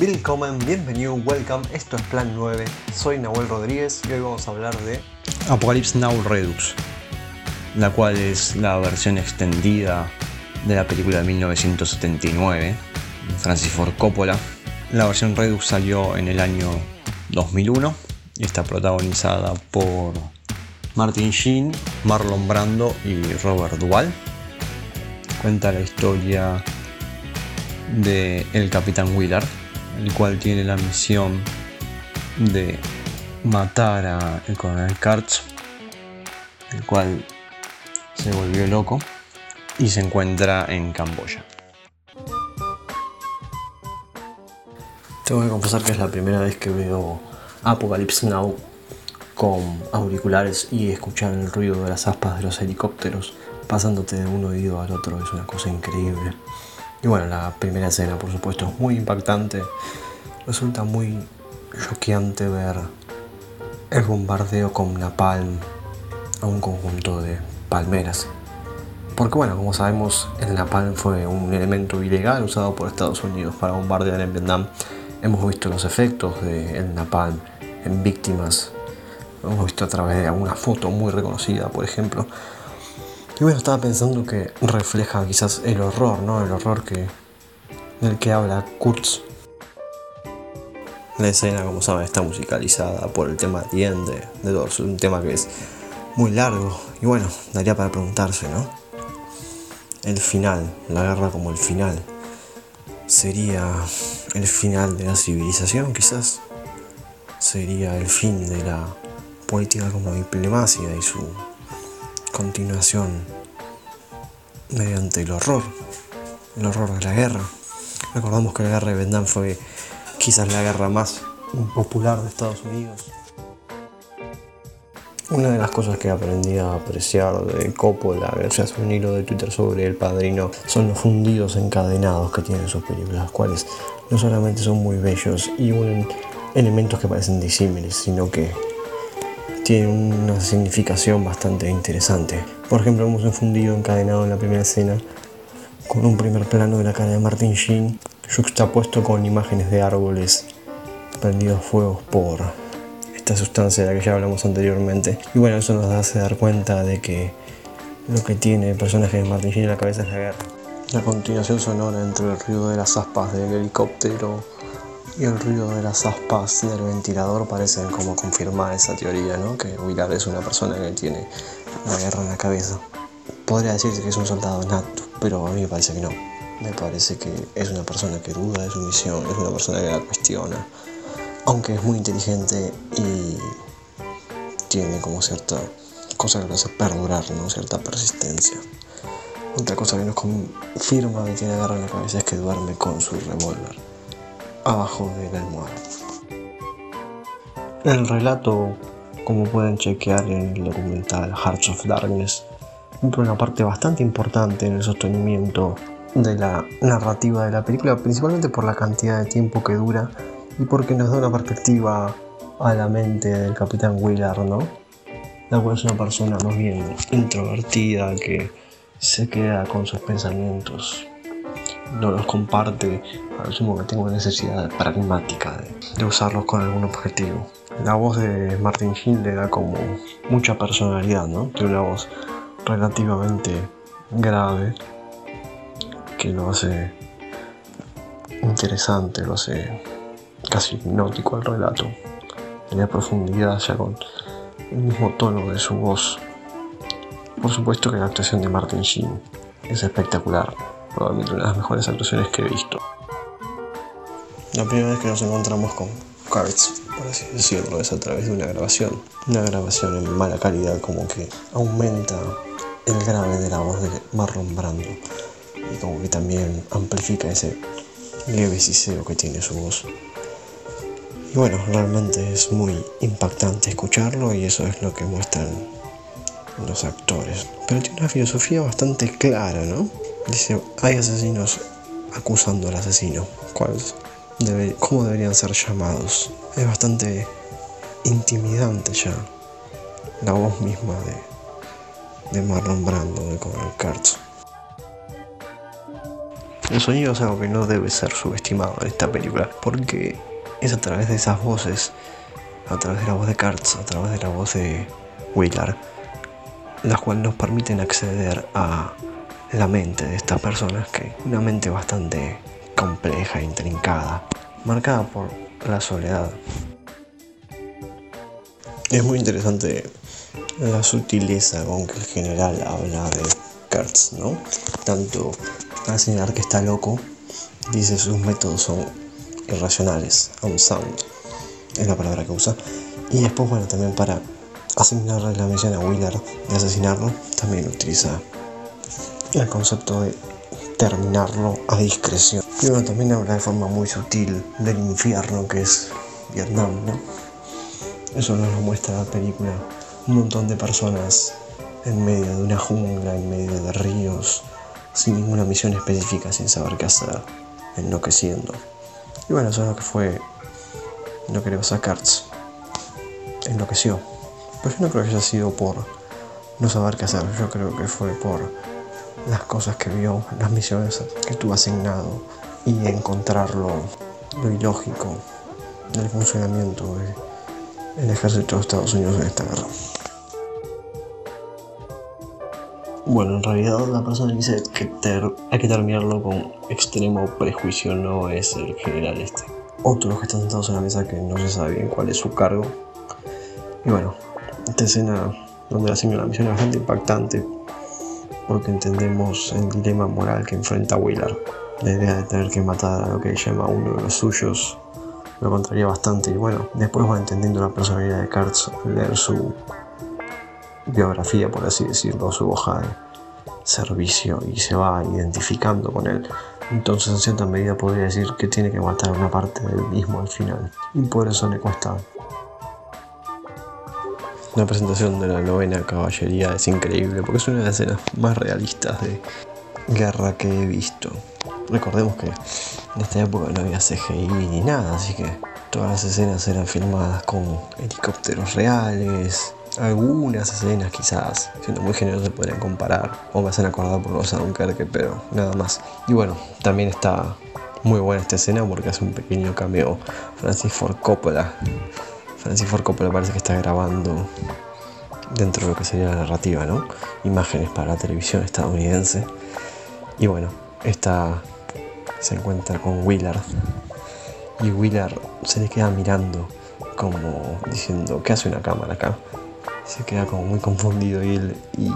Willkommen, bienvenido, welcome, esto es Plan 9, soy Nahuel Rodríguez y hoy vamos a hablar de Apocalypse Now Redux, la cual es la versión extendida de la película de 1979 de Francis Ford Coppola. La versión Redux salió en el año 2001 y está protagonizada por Martin Sheen, Marlon Brando y Robert Duvall. Cuenta la historia de el Capitán Willard, el cual tiene la misión de matar a el coronel Kurtz, el cual se volvió loco y se encuentra en Camboya. Tengo que confesar que es la primera vez que veo Apocalypse Now con auriculares y escuchar el ruido de las aspas de los helicópteros pasándote de un oído al otro es una cosa increíble. Y bueno, la primera escena por supuesto es muy impactante. Resulta muy choqueante ver el bombardeo con napalm a un conjunto de palmeras. Porque bueno, como sabemos, el napalm fue un elemento ilegal usado por Estados Unidos para bombardear en Vietnam hemos visto los efectos del napalm en víctimas. Lo hemos visto a través de alguna foto muy reconocida, por ejemplo. Y bueno, estaba pensando que refleja quizás el horror, ¿no? El horror que, del que habla Kurtz. La escena, como saben, está musicalizada por el tema Diende de Doors, un tema que es muy largo. Y bueno, daría para preguntarse, ¿no? El final, la guerra como el final sería el final de la civilización, quizás. Sería el fin de la política como diplomacia y su continuación mediante el horror, el horror de la guerra. Recordamos que la guerra de Vietnam fue quizás la guerra más popular de Estados Unidos. Una de las cosas que aprendí a apreciar de Coppola, gracias a un hilo de Twitter sobre El Padrino, son los fundidos encadenados que tienen sus películas, los cuales no solamente son muy bellos y unen elementos que parecen disímiles, sino que tienen una significación bastante interesante. Por ejemplo, vemos un fundido encadenado en la primera escena con un primer plano de la cara de Martin Sheen, juxtapuesto con imágenes de árboles prendidos fuegos por esta sustancia de la que ya hablamos anteriormente. Y bueno, eso nos hace dar cuenta de que lo que tiene el personaje de Martin Sheen en la cabeza es la guerra. La continuación sonora entre el ruido de las aspas del helicóptero y el ruido de las aspas del ventilador parecen como confirmar esa teoría, ¿no? Que Willard es una persona que tiene la guerra en la cabeza. Podría decirse que es un soldado nato, pero a mí me parece que no. Me parece que es una persona que duda de su misión, es una persona que la cuestiona, aunque es muy inteligente y tiene como cierta cosa que lo hace perdurar, ¿no? Cierta persistencia. Otra cosa que nos confirma que tiene guerra en la cabeza es que duerme con su revólver abajo de la almohada. El relato, como pueden chequear en el documental Hearts of Darkness, cumple una parte bastante importante en el sostenimiento de la narrativa de la película, principalmente por la cantidad de tiempo que dura y porque nos da una perspectiva a la mente del capitán Willard, ¿no? La cual es una persona más bien introvertida que se queda con sus pensamientos, no los comparte, al sumo que tengo necesidad pragmática de, usarlos con algún objetivo. La voz de Martin Hill le da como mucha personalidad, ¿no? Tiene una voz relativamente grave que lo hace interesante, lo hace casi hipnótico al relato. Tiene profundidad ya con el mismo tono de su voz por supuesto que la actuación de Martin Sheen es espectacular, probablemente una de las mejores actuaciones que he visto. La primera vez que nos encontramos con Kurtz, por así decirlo, es a través de una grabación. Una grabación en mala calidad, como que aumenta el grave de la voz de Marlon Brando y como que también amplifica ese leve siseo que tiene su voz. Y bueno, realmente es muy impactante escucharlo y eso es lo que muestran los actores. Pero tiene una filosofía bastante clara, ¿no? Dice, hay asesinos acusando al asesino. Debe, ¿Cómo deberían ser llamados? Es bastante intimidante ya la voz misma de, de Marlon Brando, de Conan Kurtz. El sonido es algo que no debe ser subestimado en esta película, porque es a través de esas voces, a través de la voz de Kurtz, a través de la voz de Willard, las cuales nos permiten acceder a la mente de estas personas, que una mente bastante compleja, intrincada, marcada por la soledad. Es muy interesante la sutileza con que el general habla de Kurtz, ¿no? Tanto al señalar que está loco, dice sus métodos son irracionales, unsound, es la palabra que usa. Y después, bueno, también para asignarle la misión a Willard de asesinarlo, también utiliza el concepto de terminarlo a discreción. Y bueno, también habla de forma muy sutil del infierno que es Vietnam, ¿no? Eso nos lo muestra la película. Un montón de personas en medio de una jungla, en medio de ríos, sin ninguna misión específica, sin saber qué hacer, enloqueciendo. Y bueno, eso es lo que fue lo que le pasó a Kurtz. Enloqueció. Pero yo no creo que haya sido por no saber qué hacer, yo creo que fue por las cosas que vio, las misiones que tuvo asignado y encontrar lo, ilógico del funcionamiento del ejército de Estados Unidos en esta guerra. Bueno, en realidad la persona que dice que hay que terminarlo con extremo prejuicio no es el general este. Otros que están sentados en la mesa que no se sabe bien cuál es su cargo. Y bueno, esta escena donde la señora misión es bastante impactante porque entendemos el dilema moral que enfrenta Willard. La idea de tener que matar a lo que llama uno de los suyos lo contraría bastante y bueno, después va entendiendo la personalidad de Kurtz, leer su biografía, por así decirlo, su hoja de servicio y se va identificando con él. Entonces en cierta medida podría decir que tiene que matar una parte del mismo al final y por eso le cuesta la presentación de la novena caballería es increíble porque es una de las escenas más realistas de guerra que he visto. Recordemos que en esta época no había CGI ni nada, así que todas las escenas eran filmadas con helicópteros reales. Algunas escenas quizás, siendo muy generosos, se podrían comparar o me hacen acordar por los Dunkerque, pero nada más. Y bueno, también está muy buena esta escena porque hace un pequeño cameo Francis Ford Coppola Francis Coppola parece que está grabando dentro de lo que sería la narrativa, ¿no? Imágenes para la televisión estadounidense. Y bueno, esta se encuentra con Willard. Y Willard se le queda mirando como diciendo, ¿qué hace una cámara acá? Se queda como muy confundido y él y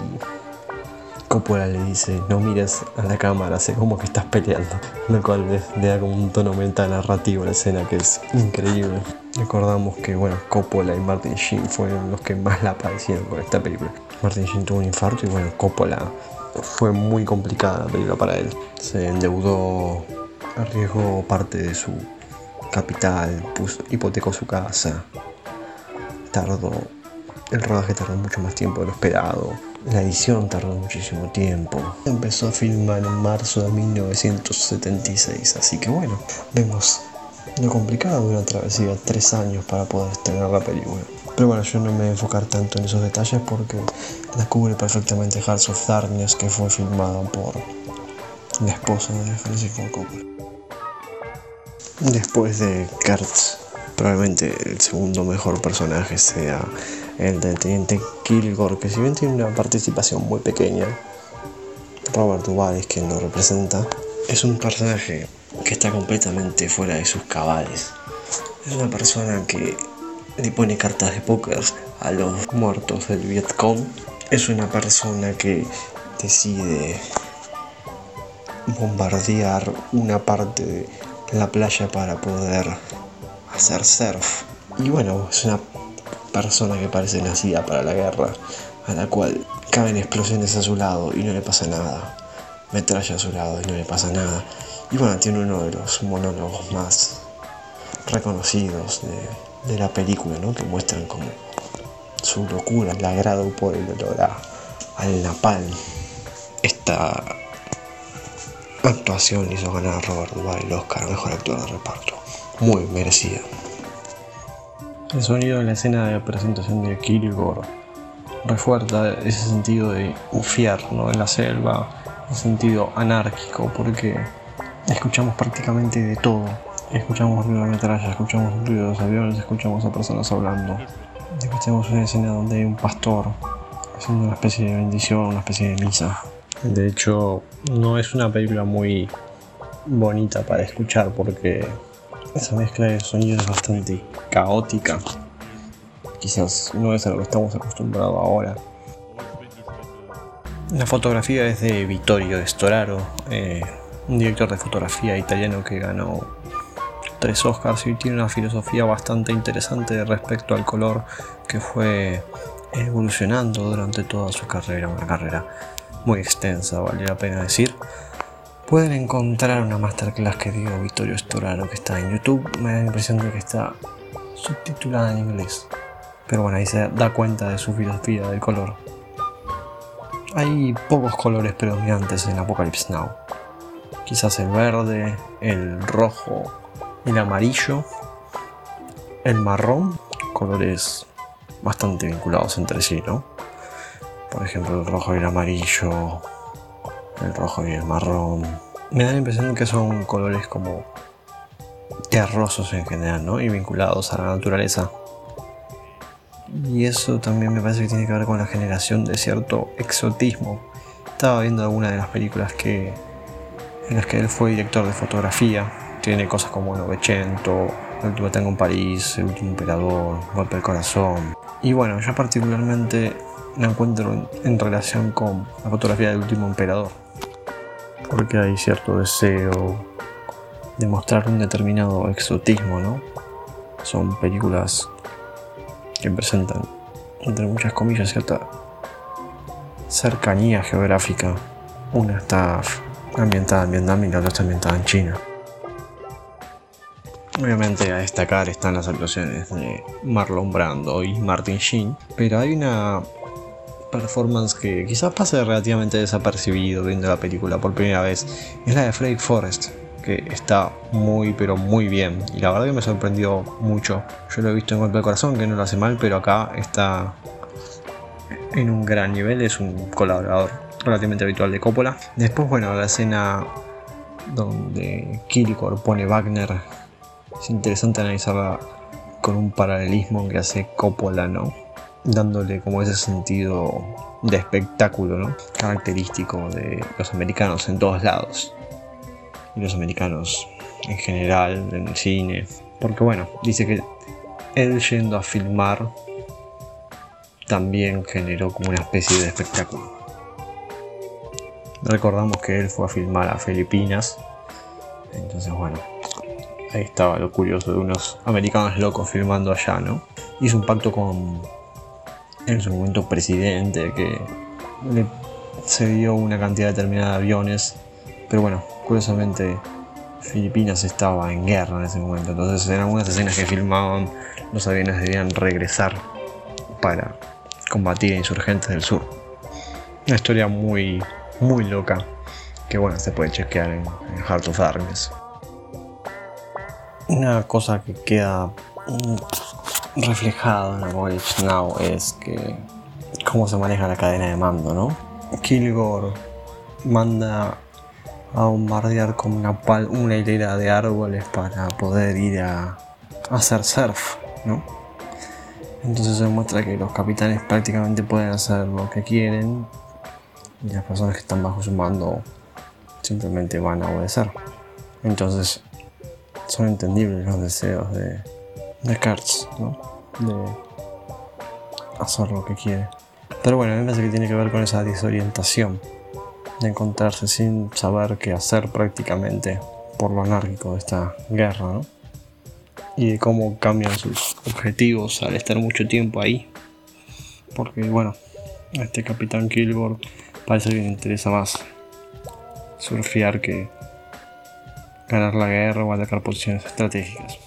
Coppola le dice, no mires a la cámara, sé como que estás peleando. Lo cual le, da como un tono mental narrativo a la escena que es increíble. Recordamos que, bueno, Coppola y Martin Sheen fueron los que más la padecieron con esta película. Martin Sheen tuvo un infarto y, bueno, Coppola fue muy complicada la película para él. Se endeudó, arriesgó parte de su capital, puso, hipotecó su casa. Tardó, el rodaje tardó mucho más tiempo de lo esperado la edición tardó muchísimo tiempo. Empezó a filmar en marzo de 1976, así que bueno, vemos lo complicado de una travesía tres años para poder estrenar la película. Pero bueno, yo no me voy a enfocar tanto en esos detalles porque la cubre perfectamente Hearts of Darkness, que fue filmado por la esposa de Francis Ford Coppola. Después de Kurtz, probablemente el segundo mejor personaje sea el del teniente Kilgore, que si bien tiene una participación muy pequeña, Robert Duvall es quien lo representa, es un personaje que está completamente fuera de sus cabales. Es una persona que le pone cartas de póker a los muertos del Vietcong. Es una persona que decide bombardear una parte de la playa para poder hacer surf. Y bueno, es una persona que parece nacida para la guerra, a la cual caben explosiones a su lado y no le pasa nada, metralla a su lado y no le pasa nada. Y bueno, tiene uno de los monólogos más reconocidos de, la película, ¿no? que muestran como su locura, el agrado por el olor al napalm. Esta actuación hizo ganar a Robert Duvall el Oscar Mejor Actor de Reparto. Muy merecida. El sonido de la escena de presentación de Kilgore refuerza ese sentido de ufiar ¿no? en la selva, un sentido anárquico, porque escuchamos prácticamente de todo. Escuchamos ruido de metralla, escuchamos ruido de los aviones, escuchamos a personas hablando. Escuchamos una escena donde hay un pastor haciendo una especie de bendición, una especie de misa. De hecho, no es una película muy bonita para escuchar porque esa mezcla de sonidos es bastante caótica. Quizás no es a lo que estamos acostumbrados ahora. La fotografía es de Vittorio Storaro, eh, un director de fotografía italiano que ganó tres Oscars y tiene una filosofía bastante interesante respecto al color que fue evolucionando durante toda su carrera, una carrera muy extensa, vale la pena decir. Pueden encontrar una masterclass que dio Vittorio Storaro que está en YouTube. Me da la impresión de que está subtitulada en inglés. Pero bueno, ahí se da cuenta de su filosofía del color. Hay pocos colores predominantes en Apocalypse Now. Quizás el verde, el rojo, el amarillo, el marrón, colores bastante vinculados entre sí, ¿no? Por ejemplo, el rojo y el amarillo, el rojo y el marrón. Me da la impresión que son colores como terrosos en general, ¿no? Y vinculados a la naturaleza. Y eso también me parece que tiene que ver con la generación de cierto exotismo. Estaba viendo algunas de las películas que en las que él fue director de fotografía. Tiene cosas como Novecento, El último tango en París, El último emperador, Golpe del corazón. Y bueno, yo particularmente la encuentro en, relación con la fotografía del último emperador. Porque hay cierto deseo de mostrar un determinado exotismo, ¿no? Son películas que presentan, entre muchas comillas, cierta cercanía geográfica. Una está ambientada en Vietnam y la otra está ambientada en China. Obviamente a destacar están las actuaciones de Marlon Brando y Martin Sheen, pero hay una performance que quizás pase relativamente desapercibido viendo la película por primera vez. Es la de Freddy Forrest, que está muy pero muy bien y la verdad que me sorprendió mucho. Yo lo he visto en Golpe de Corazón que no lo hace mal, pero acá está en un gran nivel, es un colaborador relativamente habitual de Coppola. Después, bueno, la escena donde Kilgore pone Wagner, es interesante analizarla con un paralelismo que hace Coppola, ¿no? Dándole como ese sentido de espectáculo, ¿no? Característico de los americanos en todos lados. Y los americanos en general, en el cine. Porque bueno, dice que él yendo a filmar también generó como una especie de espectáculo. Recordamos que él fue a filmar a Filipinas. Entonces, bueno, ahí estaba lo curioso de unos americanos locos filmando allá, ¿no? Hizo un pacto con en su momento presidente que le cedió una cantidad determinada de aviones. Pero bueno, curiosamente Filipinas estaba en guerra en ese momento. Entonces en algunas escenas que filmaban los aviones debían regresar para combatir a insurgentes del sur. Una historia muy, muy loca que bueno, se puede chequear en, Heart of Darkness. Una cosa que queda mm, reflejada en Apocalypse Now es que cómo se maneja la cadena de mando, ¿no? Kilgore manda a bombardear con una, una hilera de árboles para poder ir a, hacer surf, ¿no? Entonces se demuestra que los capitanes prácticamente pueden hacer lo que quieren y las personas que están bajo su mando simplemente van a obedecer. Entonces son entendibles los deseos de, de Kurtz, ¿no? De hacer lo que quiere. Pero bueno, a mí me parece que tiene que ver con esa desorientación de encontrarse sin saber qué hacer prácticamente por lo anárquico de esta guerra, ¿no? y de cómo cambian sus objetivos al estar mucho tiempo ahí. Porque bueno, este capitán Kilgore parece que le interesa más surfear que ganar la guerra o atacar posiciones estratégicas.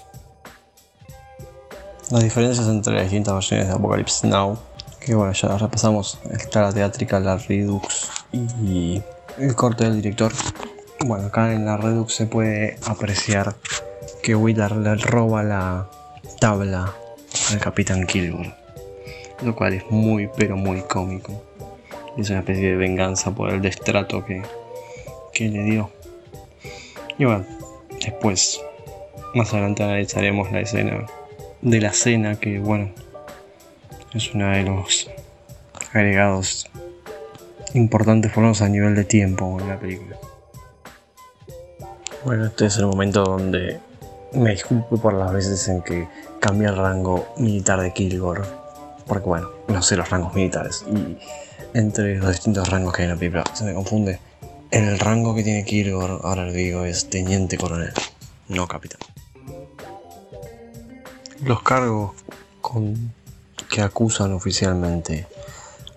Las diferencias entre las distintas versiones de Apocalypse Now, que bueno, ya repasamos, está la teátrica, la Redux y el corte del director. Bueno, acá en la Redux se puede apreciar que Willard le roba la tabla al capitán Kilgore, lo cual es muy pero muy cómico. Es una especie de venganza por el destrato que, que le dio. Y bueno, después, más adelante analizaremos la escena de la cena, que bueno, es una de los agregados importantes por a nivel de tiempo en la película. Bueno, este es el momento donde me disculpo por las veces en que cambia el rango militar de Kilgore. Porque bueno, no sé los rangos militares. Y entre los distintos rangos que hay en la película se me confunde. El rango que tiene Kilgore, ahora le digo, es teniente coronel, no capitán. Los cargos con que acusan oficialmente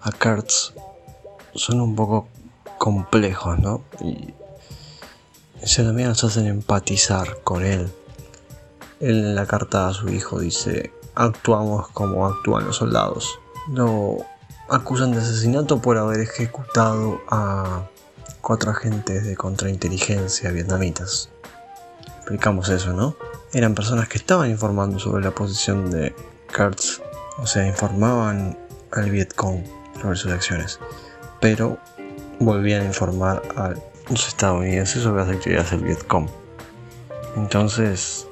a Kurtz son un poco complejos, ¿no? Y se también nos hacen empatizar con él. En la carta a su hijo dice, actuamos como actúan los soldados. Lo acusan de asesinato por haber ejecutado a cuatro agentes de contrainteligencia vietnamitas. Explicamos eso, ¿no? Eran personas que estaban informando sobre la posición de Kurtz, o sea, informaban al Vietcong sobre sus acciones, pero volvían a informar a los estadounidenses sobre las actividades del Vietcong. Entonces,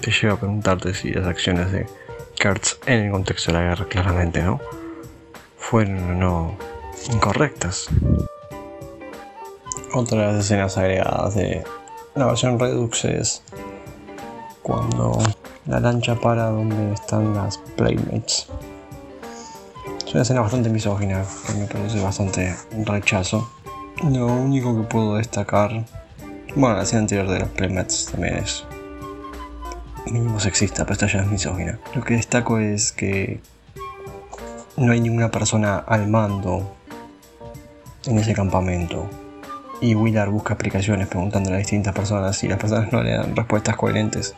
te lleva a preguntarte si las acciones de Kurtz en el contexto de la guerra, claramente, ¿no? Fueron o no incorrectas. Otra de las escenas agregadas de la versión Redux es cuando la lancha para donde están las Playmates. Es una escena bastante misógina que me produce bastante rechazo. Lo único que puedo destacar, bueno, la escena anterior de las Playmates también es mínimo sexista, pero esta ya es misógina. Lo que destaco es que no hay ninguna persona al mando en ese campamento. Y Willard busca explicaciones preguntando a distintas personas y las personas no le dan respuestas coherentes.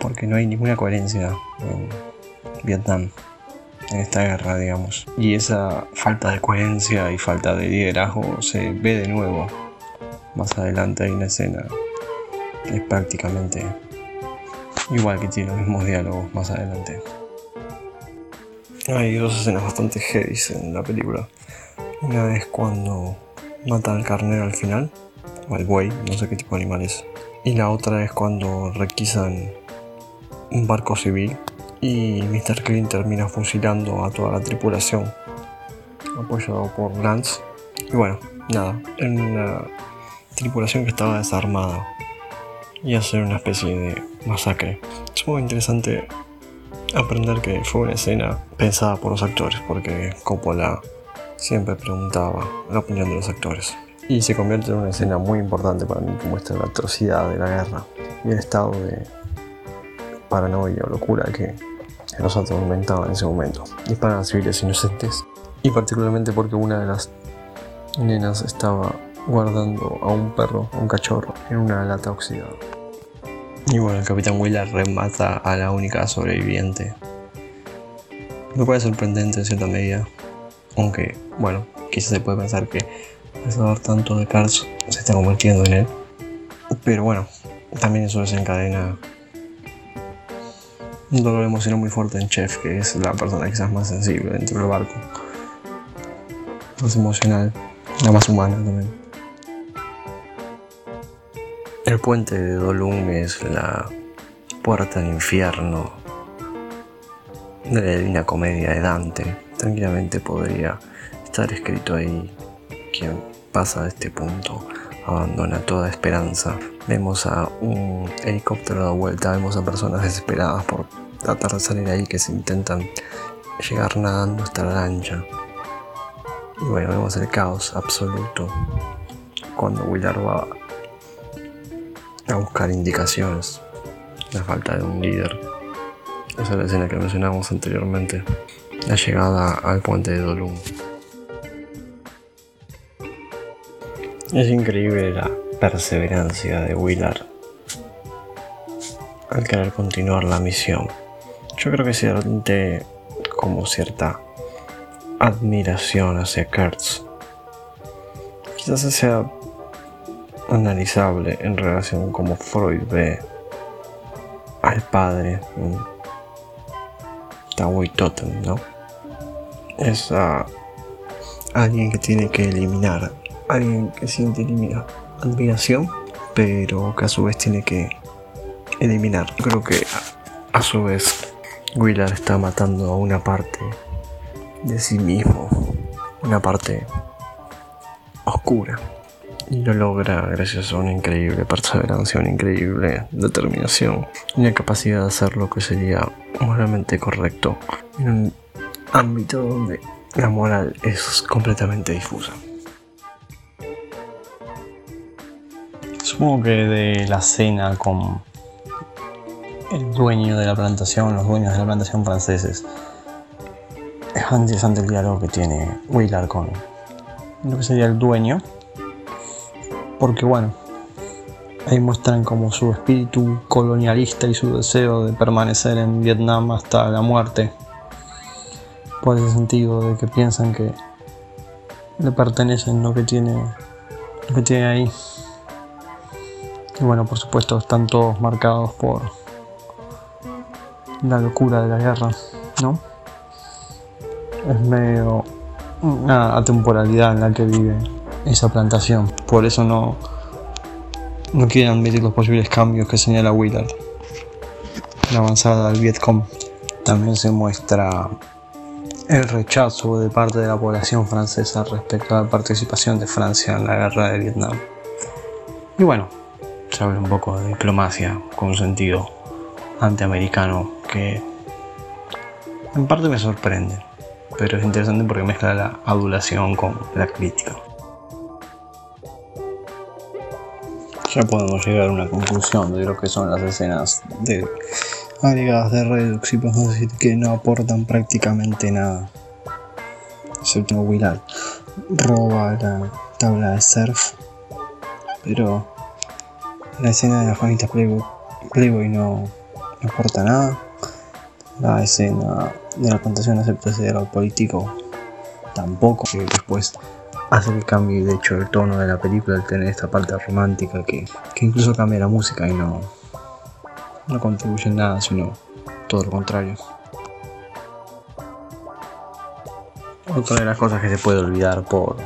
Porque no hay ninguna coherencia en Vietnam, en esta guerra, digamos. Y esa falta de coherencia y falta de liderazgo se ve de nuevo. Más adelante hay una escena que es prácticamente igual que tiene los mismos diálogos más adelante. Hay dos escenas bastante heavy en la película. Una es cuando matan al carnero al final, o al buey, no sé qué tipo de animal es. Y la otra es cuando requisan un barco civil y Mr. Clean termina fusilando a toda la tripulación, apoyado por Lance. Y bueno, nada, en una tripulación que estaba desarmada y hacer una especie de masacre. Es muy interesante aprender que fue una escena pensada por los actores, porque Coppola siempre preguntaba la opinión de los actores. Y se convierte en una escena muy importante para mí que muestra la atrocidad de la guerra y el estado de paranoia o locura que nos atormentaba en ese momento. Disparan a civiles inocentes. Y particularmente porque una de las nenas estaba guardando a un perro, un cachorro, en una lata oxidada. Y bueno, el capitán Wheeler remata a la única sobreviviente. Me parece sorprendente en cierta medida. Aunque, bueno, quizás se puede pensar que el saber tanto de Cars se está convirtiendo en él. Pero bueno, también eso desencadena un dolor emocional muy fuerte en Chef, que es la persona quizás más sensible dentro del barco. Más emocional, la más humana también. El puente de Dolung es la puerta al infierno de la Divina Comedia de Dante. Tranquilamente podría estar escrito ahí. Quien pasa de este punto abandona toda esperanza. Vemos a un helicóptero de vuelta, vemos a personas desesperadas por tratar de salir ahí que se intentan llegar nadando hasta la lancha. Y bueno, vemos el caos absoluto cuando Willard va a buscar indicaciones. La falta de un líder. Esa es la escena que mencionábamos anteriormente. La llegada al puente de Dolum. Es increíble la perseverancia de Willard al querer continuar la misión. Yo creo que siente como cierta admiración hacia Kurtz. Quizás sea analizable en relación con cómo Freud ve al padre Tawai Totem, ¿no? Es alguien que tiene que eliminar, alguien que siente admiración pero que a su vez tiene que eliminar. Creo que a su vez Willard está matando a una parte de sí mismo, una parte oscura. Y lo logra gracias a una increíble perseverancia, una increíble determinación y una capacidad de hacer lo que sería moralmente correcto en un ámbito donde la moral es completamente difusa. Supongo que de la cena con el dueño de la plantación, los dueños de la plantación franceses, es interesante el diálogo que tiene Willard con lo que sería el dueño porque bueno, ahí muestran como su espíritu colonialista y su deseo de permanecer en Vietnam hasta la muerte. Por ese sentido de que piensan que le pertenecen lo que tiene, lo que tiene ahí. Y bueno, por supuesto están todos marcados por la locura de la guerra, ¿no? Es medio una atemporalidad en la que vive esa plantación. Por eso no, no quieren admitir los posibles cambios que señala Willard. La avanzada del Vietcong también se muestra el rechazo de parte de la población francesa respecto a la participación de Francia en la guerra de Vietnam. Y bueno, se habla un poco de diplomacia con un sentido antiamericano que en parte me sorprende, pero es interesante porque mezcla la adulación con la crítica. Ya podemos llegar a una conclusión de lo que son las escenas de agregadas de Redux y podemos decir que no aportan prácticamente nada. Excepto Willard roba la tabla de surf, pero la escena de la Juanita Playboy, no, no aporta nada. La escena de la plantación acepta ese político tampoco, que después hace que cambie de hecho el tono de la película al tener esta parte romántica que, incluso cambia la música y no, no contribuye en nada, sino todo lo contrario. Otra de las cosas que se puede olvidar por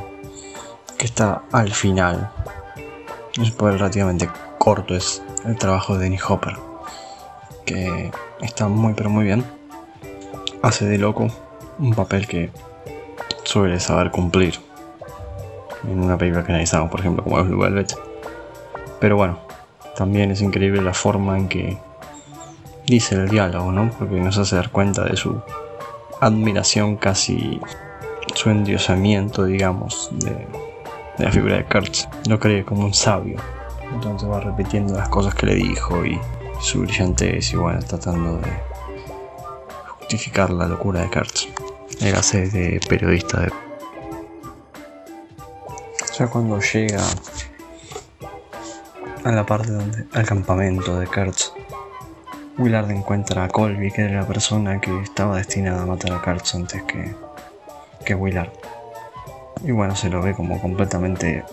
que está al final, es por el relativamente corto, es el trabajo de Dennis Hopper, que está muy pero muy bien. Hace de loco un papel que suele saber cumplir en una película que analizamos, por ejemplo, como es Blue Velvet. Pero bueno, también es increíble la forma en que dice el diálogo, ¿no? Porque nos hace dar cuenta de su admiración, casi su endiosamiento, digamos, de, la figura de Kurtz. Lo cree como un sabio. Entonces va repitiendo las cosas que le dijo y su brillantez y bueno, tratando de justificar la locura de Kurtz. Él hace de periodista de ya cuando llega a la parte donde. al campamento de Kurtz, Willard encuentra a Colby, que era la persona que estaba destinada a matar a Kurtz antes que, que Willard. Y bueno, se lo ve como completamente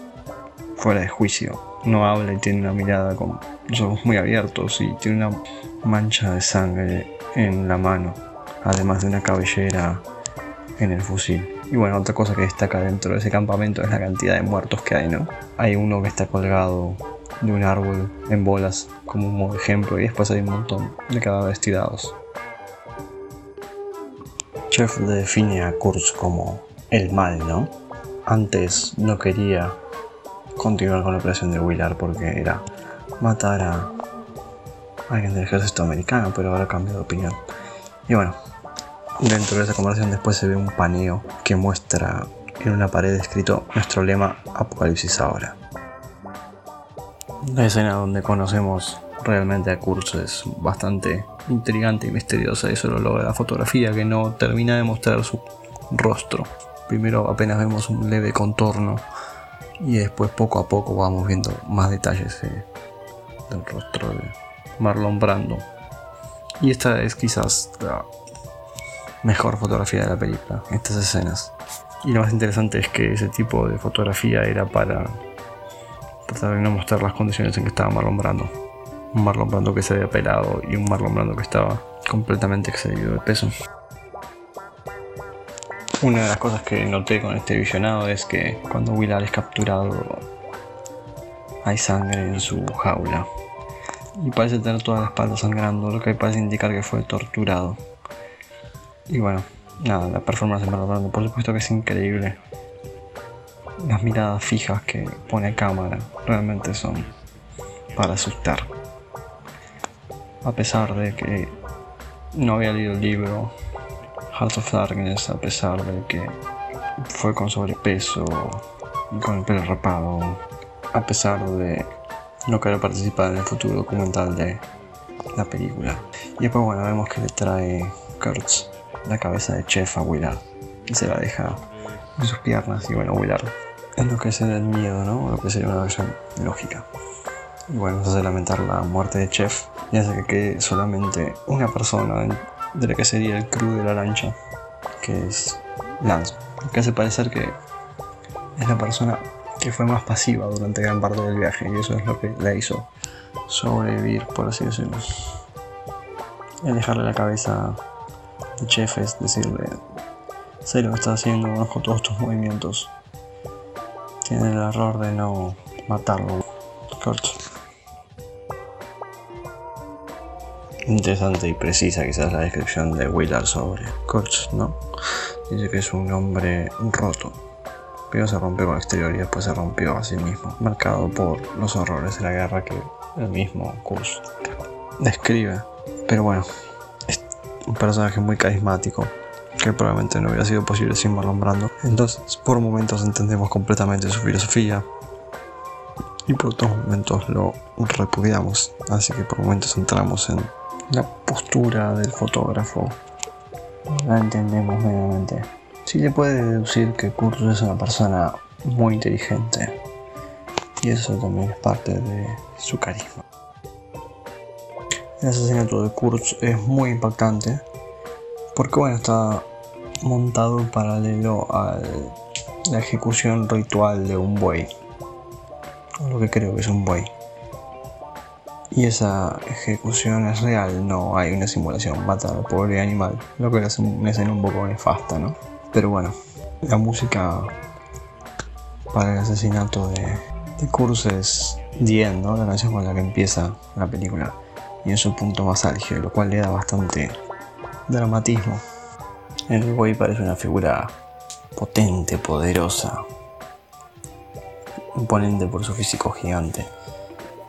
fuera de juicio. No habla y tiene una mirada con los ojos muy abiertos y tiene una mancha de sangre en la mano, además de una cabellera en el fusil. Y bueno, otra cosa que destaca dentro de ese campamento es la cantidad de muertos que hay, ¿no? Hay uno que está colgado de un árbol en bolas como un ejemplo y después hay un montón de cadáveres tirados. Chef define a Kurz como el mal, ¿no? Antes no quería continuar con la operación de Willard porque era matar a alguien del ejército americano, pero ahora cambió de opinión. Y bueno, Dentro de esa conversación después se ve un paneo que muestra en una pared escrito nuestro lema Apocalipsis ahora. La escena donde conocemos realmente a Kurz es bastante intrigante y misteriosa. Eso lo logra la fotografía que no termina de mostrar su rostro. Primero apenas vemos un leve contorno y después poco a poco vamos viendo más detalles del rostro de Marlon Brando. Y esta es quizás la mejor fotografía de la película, estas escenas. Y lo más interesante es que ese tipo de fotografía era para tratar de no mostrar las condiciones en que estaba Marlon Brando. Un Marlon Brando que se había pelado y un Marlon Brando que estaba completamente excedido de peso. Una de las cosas que noté con este visionado es que cuando Willard es capturado hay sangre en su jaula. Y parece tener toda la espalda sangrando, lo que parece indicar que fue torturado. Y bueno, nada, la performance de Marlon por supuesto que es increíble. Las miradas fijas que pone a cámara realmente son para asustar. A pesar de que no había leído el libro Heart of Darkness, a pesar de que fue con sobrepeso y con el pelo rapado, a pesar de no querer participar en el futuro documental de la película. Y después, bueno, vemos que le trae Kurtz la cabeza de Chef a Willard y se la deja en sus piernas. Y bueno, Willard es lo que sería el miedo, ¿no? Lo que sería una versión lógica. Y bueno, nos hace lamentar la muerte de Chef y hace que quede solamente una persona de la que sería el crew de la lancha, que es Lance, que hace parecer que es la persona que fue más pasiva durante gran parte del viaje y eso es lo que la hizo sobrevivir, por así decirlo. El dejarle la cabeza de Chef es decirle, sé lo que estás haciendo, conozco todos tus movimientos. Tiene el error de no matarlo. Corto. Interesante y precisa quizás la descripción de Willard sobre Kurtz, ¿no? Dice que es un hombre roto. Primero se rompió con el exterior y después se rompió a sí mismo, marcado por los horrores de la guerra que el mismo Kurtz describe. Pero bueno, un personaje muy carismático que probablemente no hubiera sido posible sin Marlon. Entonces, por momentos entendemos completamente su filosofía, y por otros momentos lo repudiamos. Así que por momentos entramos en la postura del fotógrafo la entendemos mediamente. Sí le puede deducir que Kurtz es una persona muy inteligente y eso también es parte de su carisma. El asesinato de Kurtz es muy impactante porque bueno está montado en paralelo a la ejecución ritual de un buey, o lo que creo que es un buey. Y esa ejecución es real, no hay una simulación, mata al pobre animal, lo que es una escena un poco nefasta, ¿no? Pero bueno, la música para el asesinato de, de Kurz es The ¿no? La canción con la que empieza la película. Y en su punto más álgido, lo cual le da bastante dramatismo. El güey parece una figura potente, poderosa, imponente por su físico gigante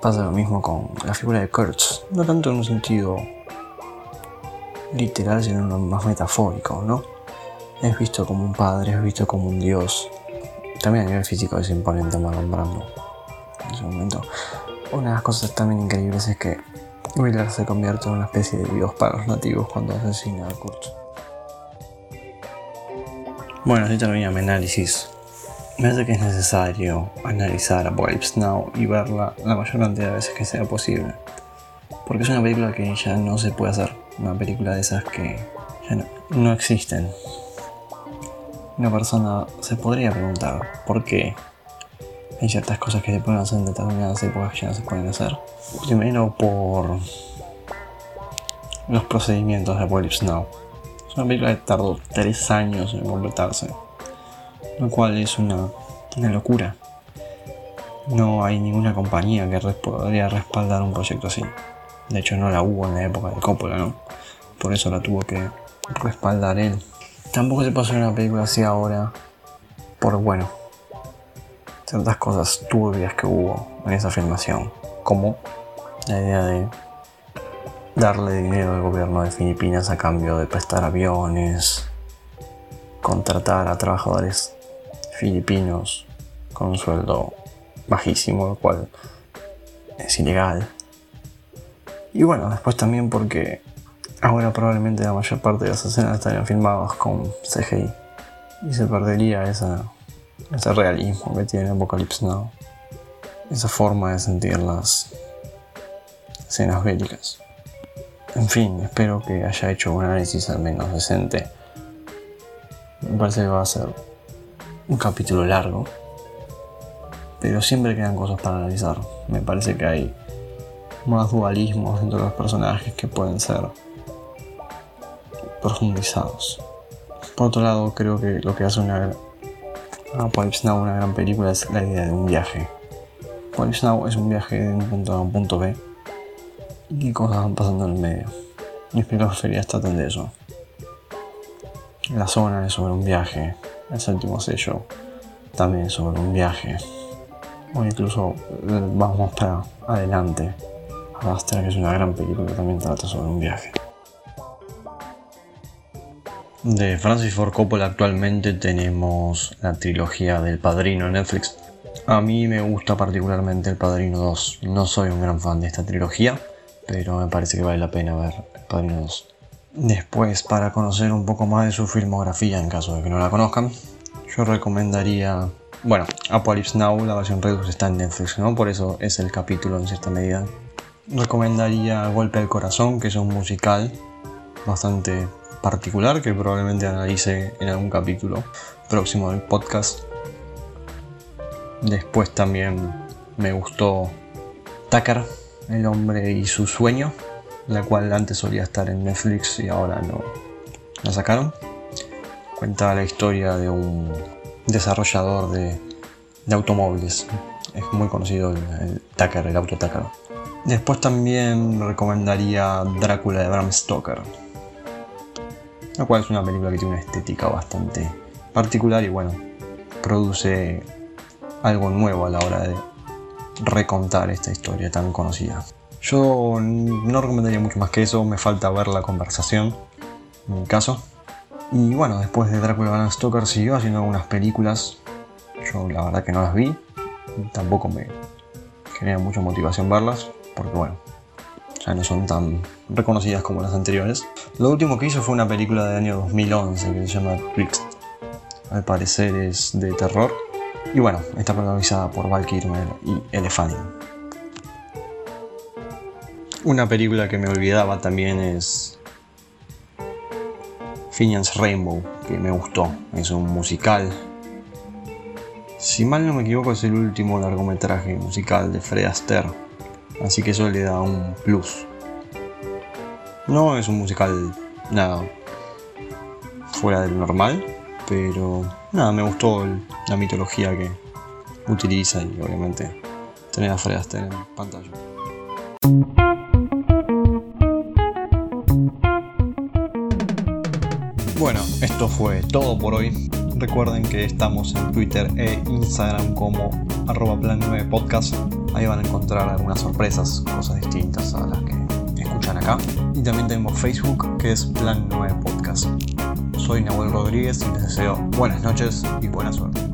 Pasa lo mismo con la figura de Kurtz, no tanto en un sentido literal, sino en un más metafórico, ¿no? Es visto como un padre, es visto como un dios. También a nivel físico es imponente Marlon Brando en ese momento. Una de las cosas también increíbles es que Wheeler se convierte en una especie de dios para los nativos cuando asesina a Kurtz. Bueno, así termina mi análisis me parece que es necesario analizar Apocalypse Now y verla la mayor cantidad de veces que sea posible. Porque es una película que ya no se puede hacer. Una película de esas que ya no, existen. Una persona se podría preguntar por qué hay ciertas cosas que se pueden hacer en determinadas épocas que ya no se pueden hacer. Primero por los procedimientos de Apocalypse Now. Es una película que tardó 3 años en completarse lo cual es una, locura. No hay ninguna compañía que podría respaldar un proyecto así. De hecho, no la hubo en la época de Coppola, ¿no? Por eso la tuvo que respaldar él. Tampoco se pasó una película así ahora, por bueno, ciertas cosas turbias que hubo en esa filmación, como la idea de darle dinero al gobierno de Filipinas a cambio de prestar aviones, contratar a trabajadores filipinos con un sueldo bajísimo, lo cual es ilegal. Y bueno, después también porque ahora probablemente la mayor parte de las escenas estarían filmadas con CGI y se perdería esa, ese realismo que tiene Apocalypse Now, esa forma de sentir las escenas bélicas. En fin, espero que haya hecho un análisis al menos decente. Me parece que va a ser un capítulo largo, pero siempre quedan cosas para analizar. Me parece que hay más dualismos dentro de los personajes que pueden ser profundizados. Por otro lado, creo que lo que hace una Apocalypse Now una gran película es la idea de un viaje. Apocalypse Now es un viaje de un punto A a un punto B y cosas van pasando en el medio. Mis películas preferidas tratan de eso. La zona es sobre un viaje, el séptimo sello también es sobre un viaje, o incluso eh, vamos para adelante. Basta que es una gran película que también trata sobre un viaje. De Francis Ford Coppola actualmente tenemos la trilogía del Padrino en Netflix. A mí me gusta particularmente El Padrino 2. No soy un gran fan de esta trilogía, pero me parece que vale la pena ver El Padrino 2. Después, para conocer un poco más de su filmografía, en caso de que no la conozcan, yo recomendaría, bueno, Apocalypse Now, la versión Redux está en Netflix, ¿no? Por eso es el capítulo en cierta medida. Recomendaría Golpe al Corazón, que es un musical bastante particular que probablemente analice en algún capítulo próximo del podcast. Después también me gustó Tucker, el hombre y su sueño, la cual antes solía estar en Netflix y ahora no la sacaron. Cuenta la historia de un desarrollador de, automóviles. Es muy conocido el, el Tucker, el auto Tucker. Después también recomendaría Drácula de Bram Stoker la cual es una película que tiene una estética bastante particular y bueno, produce algo nuevo a la hora de recontar esta historia tan conocida. Yo no recomendaría mucho más que eso, me falta ver la conversación, en mi caso. Y bueno, después de Drácula Van Stoker siguió haciendo algunas películas. Yo la verdad que no las vi, tampoco me genera mucha motivación verlas, porque bueno, ya no son tan reconocidas como las anteriores. Lo último que hizo fue una película del año 2011 que se llama Twixt. Al parecer es de terror. Y bueno, está protagonizada por Val Kilmer y Elle Una película que me olvidaba también es Finian's Rainbow, que me gustó. Es un musical. Si mal no me equivoco es el último largometraje musical de Fred Astaire Así que eso le da un plus. No es un musical nada fuera del normal, pero nada, me gustó la mitología que utiliza y obviamente tener a Fred Astaire en pantalla. Bueno, esto fue todo por hoy. Recuerden que estamos en Twitter e Instagram como arroba plan 9 podcast. Ahí van a encontrar algunas sorpresas, cosas distintas a las que escuchan acá. Y también tenemos Facebook que es plan 9 podcast. Soy Nahuel Rodríguez y les deseo buenas noches y buena suerte.